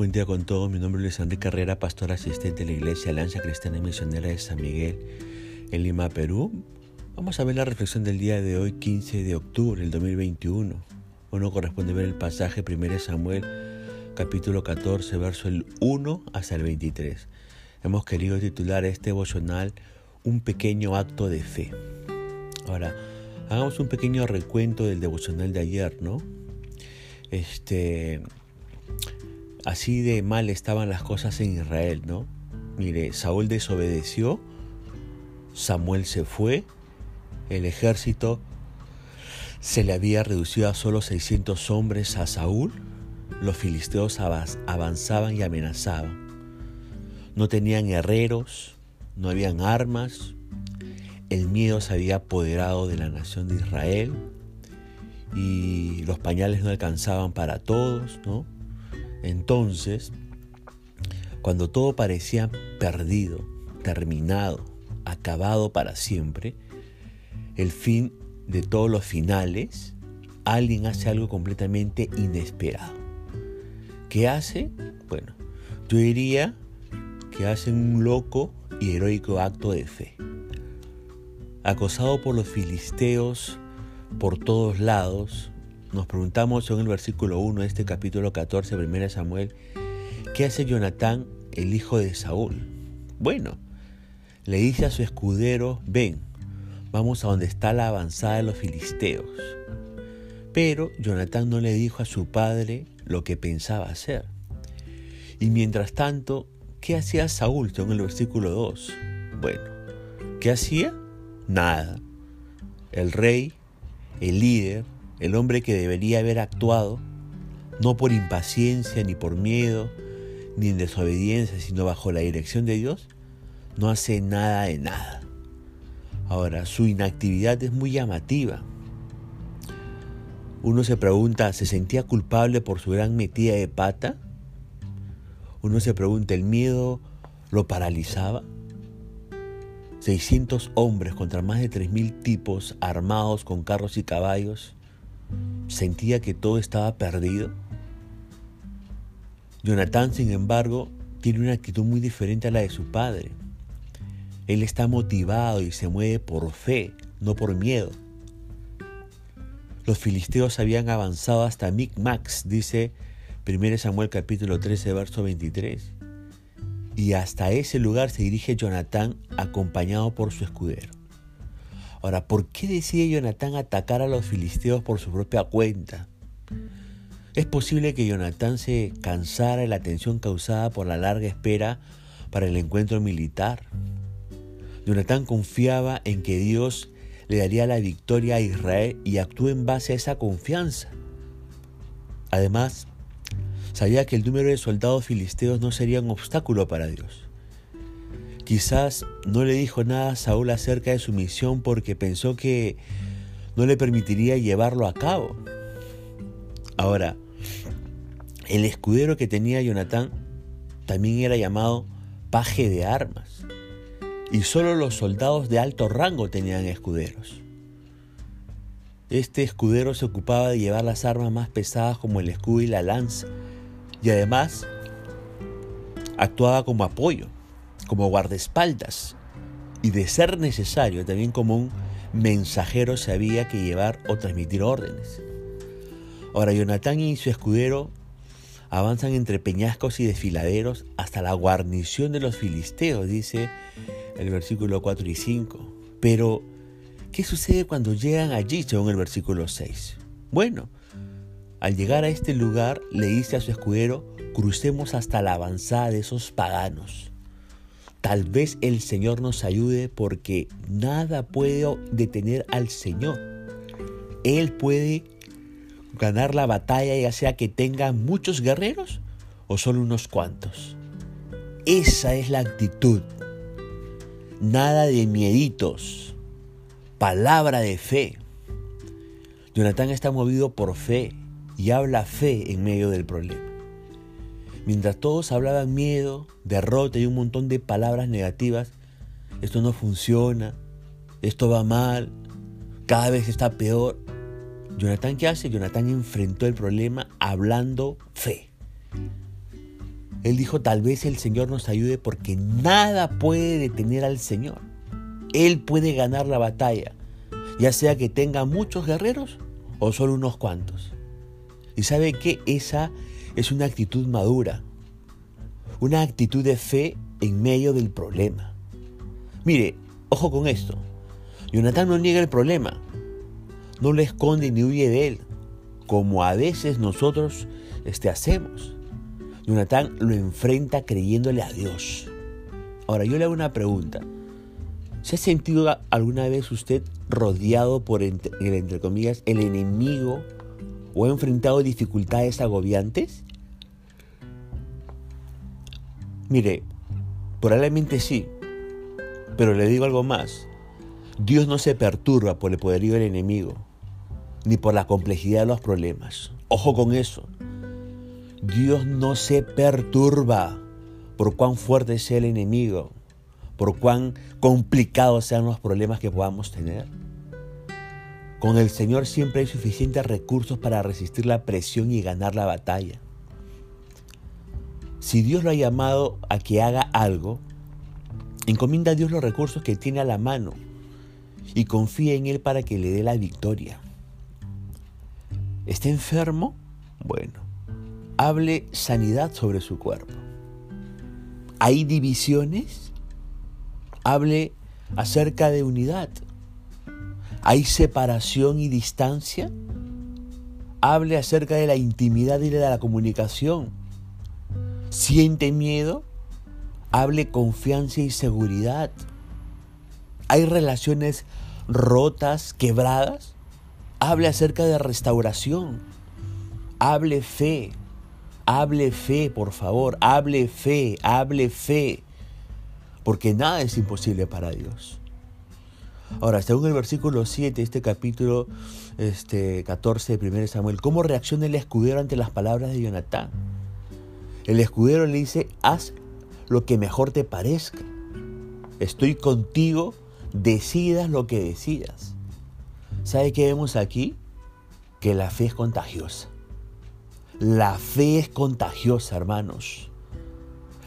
Buen día con todos. Mi nombre es Luis Enrique Carrera, pastor asistente de la Iglesia Alianza Cristiana Misionera de San Miguel en Lima, Perú. Vamos a ver la reflexión del día de hoy, 15 de octubre del 2021. Bueno, corresponde ver el pasaje 1 Samuel, capítulo 14, verso el 1 hasta el 23. Hemos querido titular este devocional Un pequeño acto de fe. Ahora, hagamos un pequeño recuento del devocional de ayer, ¿no? Este, así de mal estaban las cosas en Israel, ¿no? Mire, Saúl desobedeció, Samuel se fue, el ejército se le había reducido a solo 600 hombres a Saúl, los filisteos avanzaban y amenazaban. No tenían herreros, no habían armas, el miedo se había apoderado de la nación de Israel y los pañales no alcanzaban para todos, ¿no? Entonces, cuando todo parecía perdido, terminado, acabado para siempre, el fin de todos los finales, alguien hace algo completamente inesperado. ¿Qué hace? Bueno, yo diría que hace un loco y heroico acto de fe. Acosado por los filisteos por todos lados, nos preguntamos en el versículo 1 de este capítulo 14, 1 Samuel, ¿qué hace Jonatán, el hijo de Saúl? Bueno, le dice a su escudero, ven, vamos a donde está la avanzada de los filisteos. Pero Jonatán no le dijo a su padre lo que pensaba hacer. Y mientras tanto, ¿qué hacía Saúl en el versículo 2? Bueno, ¿qué hacía? Nada. El rey, el líder, el hombre que debería haber actuado, no por impaciencia ni por miedo, ni en desobediencia, sino bajo la dirección de Dios, no hace nada de nada. Ahora, su inactividad es muy llamativa. Uno se pregunta, ¿se sentía culpable por su gran metida de pata? Uno se pregunta, ¿el miedo lo paralizaba? 600 hombres contra más de 3.000 tipos armados con carros y caballos sentía que todo estaba perdido. Jonathan, sin embargo, tiene una actitud muy diferente a la de su padre. Él está motivado y se mueve por fe, no por miedo. Los filisteos habían avanzado hasta Micmax, dice 1 Samuel capítulo 13, verso 23. Y hasta ese lugar se dirige Jonatán acompañado por su escudero. Ahora, ¿por qué decide Jonatán atacar a los filisteos por su propia cuenta? Es posible que Jonatán se cansara de la tensión causada por la larga espera para el encuentro militar. Jonatán confiaba en que Dios le daría la victoria a Israel y actuó en base a esa confianza. Además, sabía que el número de soldados filisteos no sería un obstáculo para Dios. Quizás no le dijo nada a Saúl acerca de su misión porque pensó que no le permitiría llevarlo a cabo. Ahora, el escudero que tenía Jonatán también era llamado paje de armas. Y solo los soldados de alto rango tenían escuderos. Este escudero se ocupaba de llevar las armas más pesadas como el escudo y la lanza. Y además actuaba como apoyo como guardaespaldas y de ser necesario también como un mensajero se había que llevar o transmitir órdenes. Ahora Jonatán y su escudero avanzan entre peñascos y desfiladeros hasta la guarnición de los filisteos, dice el versículo 4 y 5. Pero, ¿qué sucede cuando llegan allí, según el versículo 6? Bueno, al llegar a este lugar le dice a su escudero, crucemos hasta la avanzada de esos paganos. Tal vez el Señor nos ayude porque nada puede detener al Señor. Él puede ganar la batalla ya sea que tenga muchos guerreros o solo unos cuantos. Esa es la actitud. Nada de mieditos. Palabra de fe. Jonathan está movido por fe y habla fe en medio del problema. Mientras todos hablaban miedo, derrota y un montón de palabras negativas, esto no funciona, esto va mal, cada vez está peor. Jonathan, ¿qué hace? Jonathan enfrentó el problema hablando fe. él dijo, tal vez el Señor nos ayude porque nada puede detener al Señor. Él puede ganar la batalla, ya sea que tenga muchos guerreros o solo unos cuantos. Y sabe que esa es una actitud madura, una actitud de fe en medio del problema. Mire, ojo con esto. Jonathan no niega el problema, no le esconde ni huye de él, como a veces nosotros este, hacemos. Jonathan lo enfrenta creyéndole a Dios. Ahora, yo le hago una pregunta. ¿Se ha sentido alguna vez usted rodeado por, entre comillas, el enemigo o ha enfrentado dificultades agobiantes? Mire, probablemente sí, pero le digo algo más. Dios no se perturba por el poderío del enemigo, ni por la complejidad de los problemas. Ojo con eso. Dios no se perturba por cuán fuerte sea el enemigo, por cuán complicados sean los problemas que podamos tener. Con el Señor siempre hay suficientes recursos para resistir la presión y ganar la batalla. Si Dios lo ha llamado a que haga algo, encomienda a Dios los recursos que tiene a la mano y confía en Él para que le dé la victoria. ¿Está enfermo? Bueno, hable sanidad sobre su cuerpo. ¿Hay divisiones? Hable acerca de unidad. ¿Hay separación y distancia? Hable acerca de la intimidad y de la comunicación. ¿Siente miedo? Hable confianza y seguridad. ¿Hay relaciones rotas, quebradas? Hable acerca de restauración. Hable fe. Hable fe, por favor, hable fe, hable fe, porque nada es imposible para Dios. Ahora, según el versículo 7, este capítulo este, 14 de 1 Samuel, ¿cómo reacciona el escudero ante las palabras de Jonatán? El escudero le dice, haz lo que mejor te parezca. Estoy contigo, decidas lo que decidas. ¿Sabe qué vemos aquí? Que la fe es contagiosa. La fe es contagiosa, hermanos.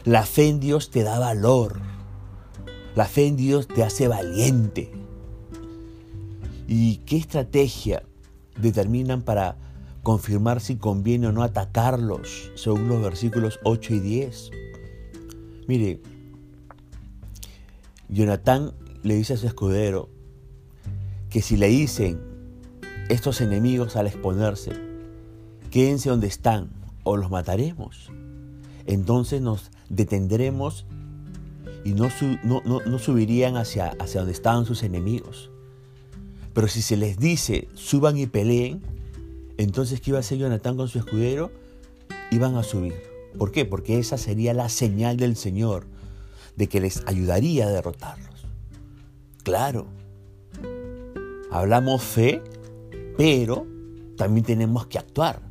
La fe en Dios te da valor. La fe en Dios te hace valiente. ¿Y qué estrategia determinan para confirmar si conviene o no atacarlos, según los versículos 8 y 10? Mire, Jonatán le dice a su escudero que si le dicen estos enemigos al exponerse, quédense donde están o los mataremos. Entonces nos detendremos y no, no, subirían hacia, hacia donde estaban sus enemigos. Pero si se les dice, suban y peleen, entonces ¿qué iba a hacer Jonatán con su escudero? Iban a subir. ¿Por qué? Porque esa sería la señal del Señor de que les ayudaría a derrotarlos. Claro, hablamos fe, pero también tenemos que actuar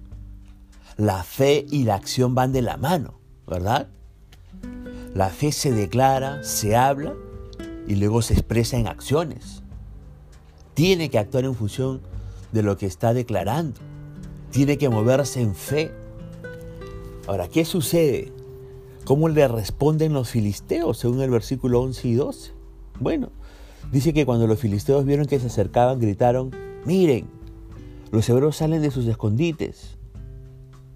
la fe y la acción van de la mano, ¿verdad? La fe se declara, se habla y luego se expresa en acciones. Tiene que actuar en función de lo que está declarando. Tiene que moverse en fe. Ahora, ¿qué sucede? ¿Cómo le responden los filisteos según el versículo 11 y 12? Bueno, dice que cuando los filisteos vieron que se acercaban, gritaron, miren, los hebreos salen de sus escondites.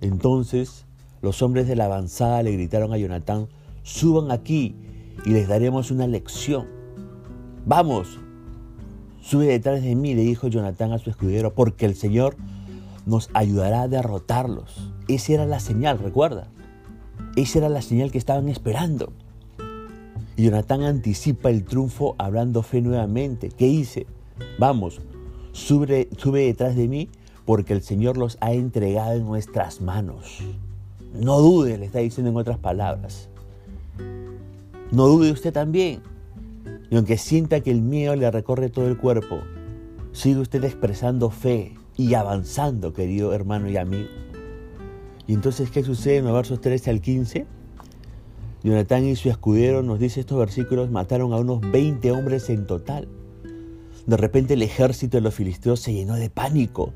Entonces los hombres de la avanzada le gritaron a Jonatán, suban aquí y les daremos una lección. Vamos, sube detrás de mí, le dijo Jonatán a su escudero, porque el Señor nos ayudará a derrotarlos. Esa era la señal, recuerda. Esa era la señal que estaban esperando. Y Jonatán anticipa el triunfo hablando fe nuevamente. ¿Qué dice? Vamos, sube, sube detrás de mí porque el Señor los ha entregado en nuestras manos. No dude, le está diciendo en otras palabras. No dude usted también. Y aunque sienta que el miedo le recorre todo el cuerpo, sigue usted expresando fe y avanzando, querido hermano y amigo. Y entonces, ¿qué sucede en los versos 13 al 15? Jonatán y su escudero, nos dice estos versículos, mataron a unos 20 hombres en total. De repente el ejército de los filisteos se llenó de pánico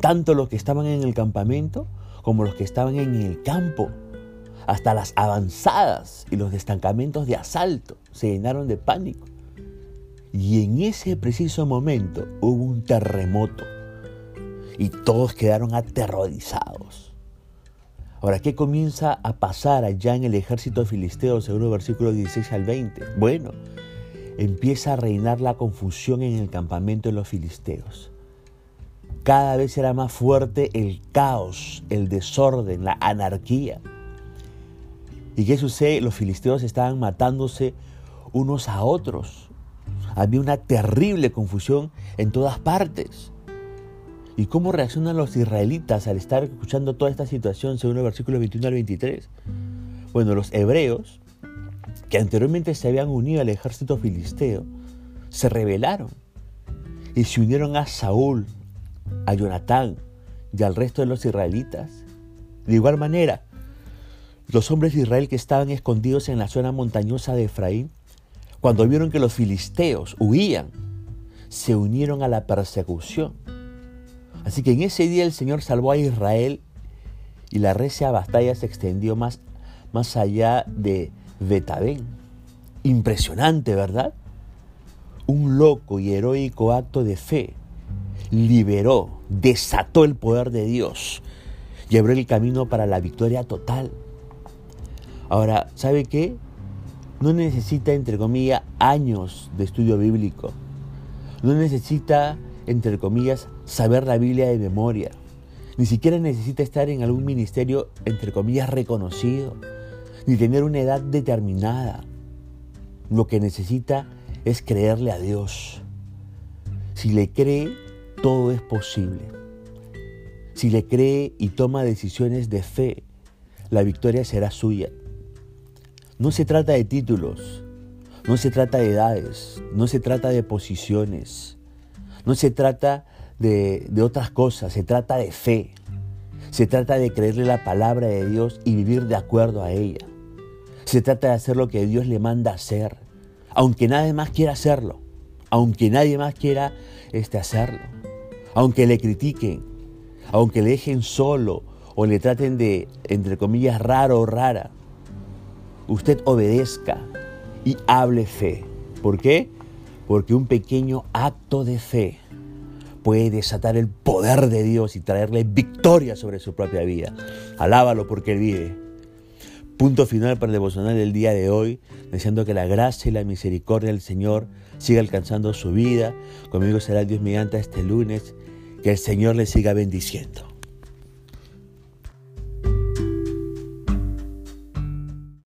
tanto los que estaban en el campamento como los que estaban en el campo. Hasta las avanzadas y los destacamentos de asalto se llenaron de pánico. Y en ese preciso momento hubo un terremoto y todos quedaron aterrorizados. Ahora, ¿qué comienza a pasar allá en el ejército filisteo según el versículo 16 al 20? Bueno, empieza a reinar la confusión en el campamento de los filisteos. Cada vez era más fuerte el caos, el desorden, la anarquía. ¿Y qué sucede? Los filisteos estaban matándose unos a otros. Había una terrible confusión en todas partes. ¿Y cómo reaccionan los israelitas al estar escuchando toda esta situación según el versículo 21 al 23? Bueno, los hebreos, que anteriormente se habían unido al ejército filisteo, se rebelaron y se unieron a Saúl, a Jonatán y al resto de los israelitas. De igual manera, los hombres de Israel que estaban escondidos en la zona montañosa de Efraín, cuando vieron que los filisteos huían, se unieron a la persecución Así que en ese día el Señor salvó a Israel y la recia batalla se extendió más, más allá de Betabén. Impresionante, ¿verdad? Un loco y heroico acto de fe liberó, desató el poder de Dios y abrió el camino para la victoria total. Ahora, ¿sabe qué? No necesita, entre comillas, años de estudio bíblico. No necesita entre comillas, saber la Biblia de memoria. Ni siquiera necesita estar en algún ministerio, entre comillas, reconocido, ni tener una edad determinada. Lo que necesita es creerle a Dios. Si le cree, todo es posible. Si le cree y toma decisiones de fe, la victoria será suya. No se trata de títulos, no se trata de edades, no se trata de posiciones, no se trata de, otras cosas, se trata de fe. Se trata de creerle la palabra de Dios y vivir de acuerdo a ella. Se trata de hacer lo que Dios le manda hacer, aunque nadie más quiera hacerlo, aunque nadie más quiera este, hacerlo, aunque le critiquen, aunque le dejen solo o le traten de, entre comillas, raro o rara. Usted obedezca y hable fe. ¿Por qué? porque un pequeño acto de fe puede desatar el poder de Dios y traerle victoria sobre su propia vida. Alábalo porque Él vive. Punto final para el devocional del día de hoy, deseando que la gracia y la misericordia del Señor siga alcanzando su vida. Conmigo será Dios mediante este lunes. Que el Señor le siga bendiciendo.